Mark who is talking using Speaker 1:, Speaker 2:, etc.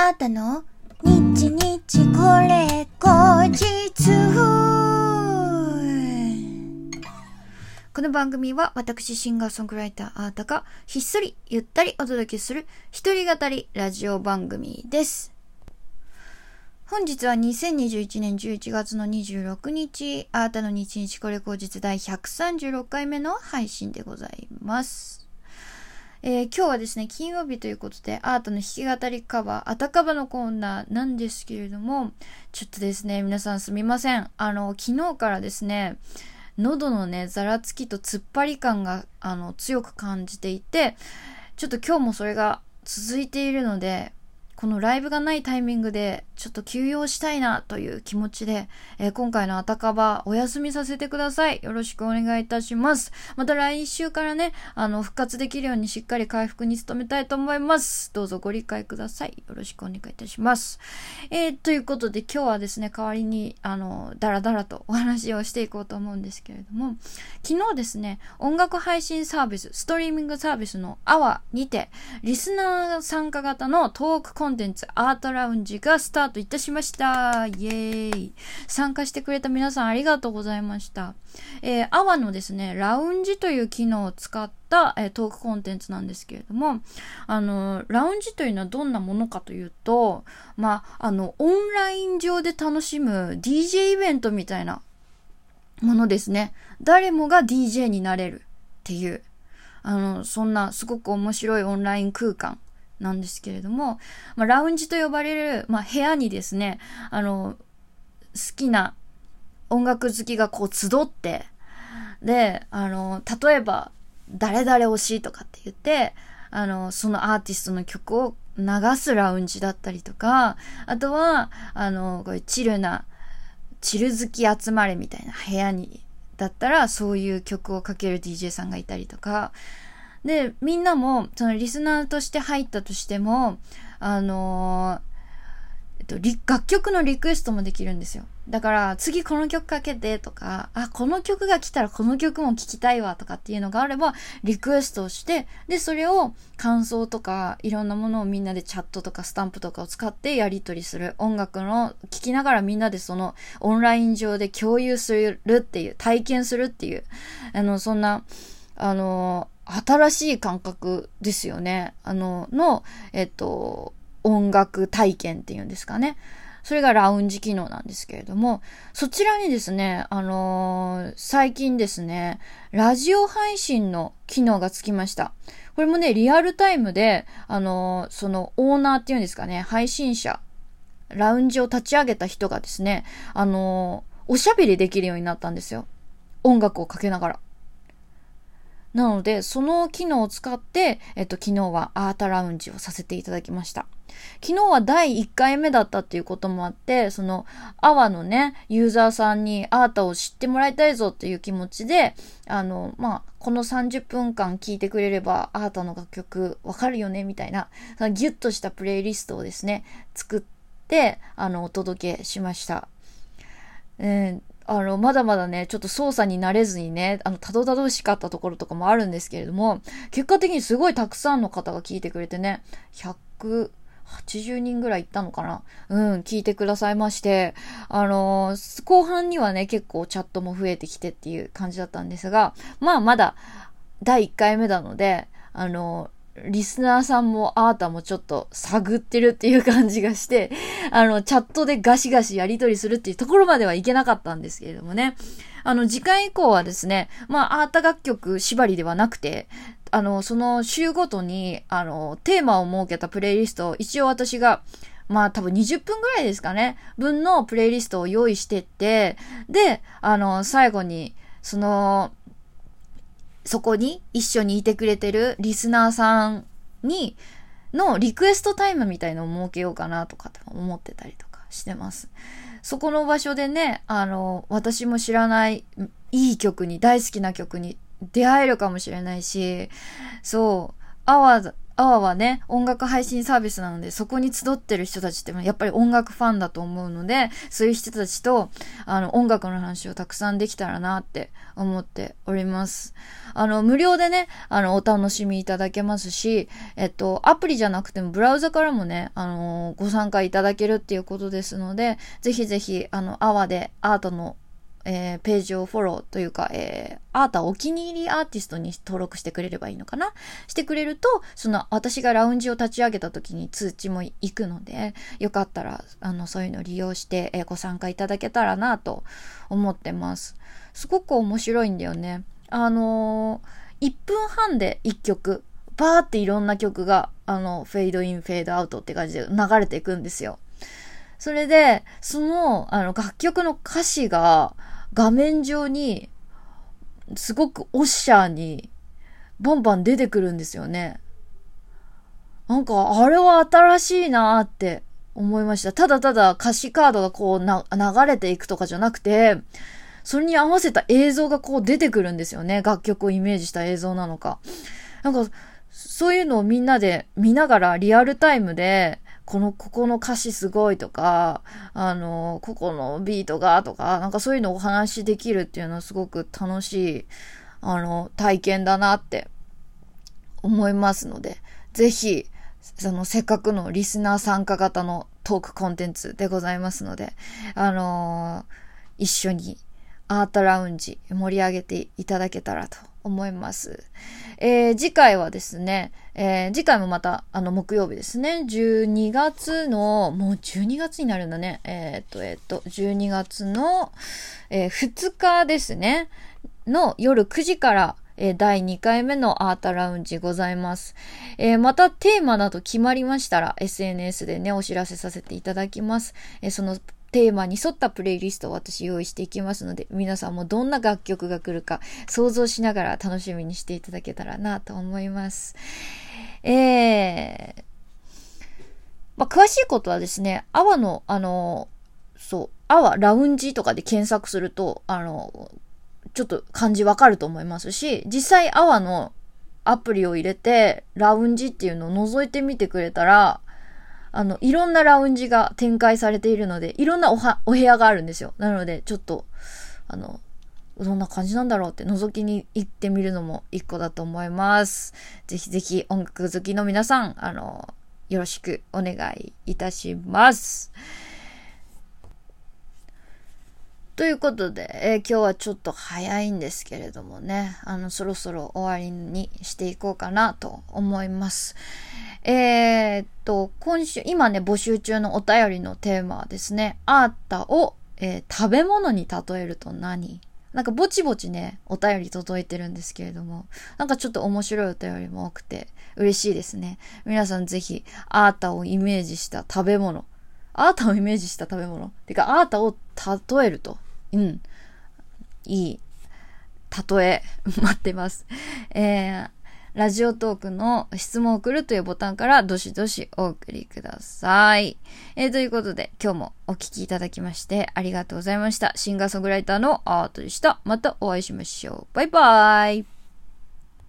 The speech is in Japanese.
Speaker 1: あったの？日日これ後日この番組は私シンガーソングライターあーたがひっそりゆったりお届けする一人語りラジオ番組です。本日は2021年11月の26日、あーたの日日これ後日第136回目の配信でございます。えー今日はですね、金曜日ということで、アートの弾き語りカバー、あたカバのコーナーなんですけれども、ちょっとですね、皆さんすみません。あの、昨日からですね、喉のね、ざらつきと突っ張り感が、あの、強く感じていて、ちょっと今日もそれが続いているので、このライブがないタイミングでちょっと休養したいなという気持ちで、えー今回のあたかばお休みさせてください。よろしくお願いいたします。また来週からね、あの、復活できるようにしっかり回復に努めたいと思います。どうぞご理解ください。よろしくお願いいたします。えーということで今日はですね、代わりに、あの、だらだらとお話をしていこうと思うんですけれども、昨日ですね、音楽配信サービス、ストリーミングサービスのアワにて、リスナー参加型のトークコンテンツアートラウンジがスタートいたしました。イエーイ。参加してくれた皆さんありがとうございました。えー、アワのですね、ラウンジという機能を使った、えートークコンテンツなんですけれども、あの、ラウンジというのはどんなものかというと、まあ、あの、オンライン上で楽しむ DJ イベントみたいなものですね。誰もが DJ になれるっていう、あの、そんなすごく面白いオンライン空間なんですけれども、まあ、ラウンジと呼ばれる、まあ、部屋にですね、あの、好きな音楽好きがこう集って、で、あの、例えば、誰々推しとかって言って、あの、そのアーティストの曲を流すラウンジだったりとか、あとは、あの、こういうチルな、チル好き集まれみたいな部屋に、だったら、そういう曲をかける DJ さんがいたりとか、で、みんなも、そのリスナーとして入ったとしても、あのえっと、楽曲のリクエストもできるんですよ。だから、次この曲かけてとか、あ、この曲が来たらこの曲も聴きたいわとかっていうのがあれば、リクエストをして、で、それを感想とか、いろんなものをみんなでチャットとかスタンプとかを使ってやり取りする。音楽の聴きながらみんなでそのオンライン上で共有するっていう、体験するっていう、あの、そんな、あの、新しい感覚ですよね。あの、の、えっと、音楽体験っていうんですかね。それがラウンジ機能なんですけれども、そちらにですね、あのー最近ですね、ラジオ配信の機能がつきました。これもね、リアルタイムで、あのーそのオーナーっていうんですかね、配信者、ラウンジを立ち上げた人がですね、あのーおしゃべりできるようになったんですよ。音楽をかけながら。なので、その機能を使って、えっと、昨日はアートラウンジをさせていただきました。昨日は第1回目だったっていうこともあって、その、アワのね、ユーザーさんにアートを知ってもらいたいぞっていう気持ちで、あの、まあ、この30分間聴いてくれれば、アートの楽曲わかるよね、みたいな、そのギュッとしたプレイリストをですね、作って、あの、お届けしました。えーあの、まだまだね、ちょっと操作に慣れずにね、あの、たどたどしかったところとかもあるんですけれども、結果的にすごいたくさんの方が聞いてくれてね、180人ぐらいいったのかな？うん、聞いてくださいまして、あのー後半にはね、結構チャットも増えてきてっていう感じだったんですが、まあ、まだ、第1回目なので、あのーリスナーさんもアータもちょっと探ってるっていう感じがして、あの、チャットでガシガシやり取りするっていうところまではいけなかったんですけれどもね。あの、次回以降はですね、まあ、アータ楽曲縛りではなくて、あの、その週ごとに、あの、テーマを設けたプレイリストを一応私が、まあ多分20分ぐらいですかね、分のプレイリストを用意してって、で、あの、最後に、その、そこに一緒にいてくれてるリスナーさんに、のリクエストタイムみたいのを設けようかなとかって思ってたりとかしてます。そこの場所でね、あの、私も知らないいい曲に、大好きな曲に出会えるかもしれないし、そう、アワ、アワはね、音楽配信サービスなので、そこに集ってる人たちってやっぱり音楽ファンだと思うので、そういう人たちと、あの、音楽の話をたくさんできたらなって思っております。あの、無料でね、あの、お楽しみいただけますし、えっと、アプリじゃなくてもブラウザからもね、あの、ご参加いただけるっていうことですので、ぜひぜひ、あの、アワでアートのえー、ページをフォローというか、えー、アーお気に入りアーティストに登録してくれればいいのかな？してくれると、その私がラウンジを立ち上げた時に通知も行くので、よかったら、あの、そういうのを利用して、えー、ご参加いただけたらなと思ってます。すごく面白いんだよね。あのー、1分半で1曲、バーっていろんな曲が、あの、フェードイン、フェードアウトって感じで流れていくんですよ。それで、その、あの、楽曲の歌詞が、画面上に、すごくオッシャーに、バンバン出てくるんですよね。なんか、あれは新しいなーって思いました。ただただ歌詞カードがこうな、流れていくとかじゃなくて、それに合わせた映像がこう出てくるんですよね。楽曲をイメージした映像なのか。なんか、そういうのをみんなで見ながらリアルタイムで、この、ここの歌詞すごいとか、あの、ここのビートがとか、なんかそういうのをお話しできるっていうのはすごく楽しい、あの、体験だなって思いますので、ぜひ、その、せっかくのリスナー参加型のトークコンテンツでございますので、あのー、一緒にアートラウンジ盛り上げていただけたらと思います。えー、次回はですね、えー、次回もまた、あの、木曜日ですね。12月の、もう12月になるんだね。えー、っと、えー、っと、12月の、え、2日ですね。の夜9時から、え、第2回目のアートラウンジございます。えー、またテーマなど決まりましたら SNS でね、お知らせさせていただきます。えー、そのテーマに沿ったプレイリストを私用意していきますので、皆さんもどんな楽曲が来るか想像しながら楽しみにしていただけたらなと思います。えー、まあ、詳しいことはですね、アワの、あの、そう、アワラウンジとかで検索すると、あの、ちょっと漢字わかると思いますし、実際アワのアプリを入れて、ラウンジっていうのを覗いてみてくれたら、あの、いろんなラウンジが展開されているので、いろんなおは、お部屋があるんですよ。なので、ちょっと、あの、どんな感じなんだろうって覗きに行ってみるのも一個だと思います。ぜひぜひ音楽好きの皆さん、あの、よろしくお願いいたします。ということで、えー、今日はちょっと早いんですけれどもね、あの、そろそろ終わりにしていこうかなと思います。えー、っと、今週、今ね、募集中のお便りのテーマはですね、アータを、えー、食べ物に例えると何？なんかぼちぼちね、お便り届いてるんですけれども、なんかちょっと面白いお便りも多くて嬉しいですね。皆さんぜひ、アータをイメージした食べ物。アータをイメージした食べ物。てか、アータを例えると。うん。いい。例え、待ってます。えー、ラジオトークの質問を送るというボタンからどしどしお送りください。えー、ということで今日もお聴きいただきましてありがとうございました。シンガーソングライターのアートでした。またお会いしましょう。バイバーイ。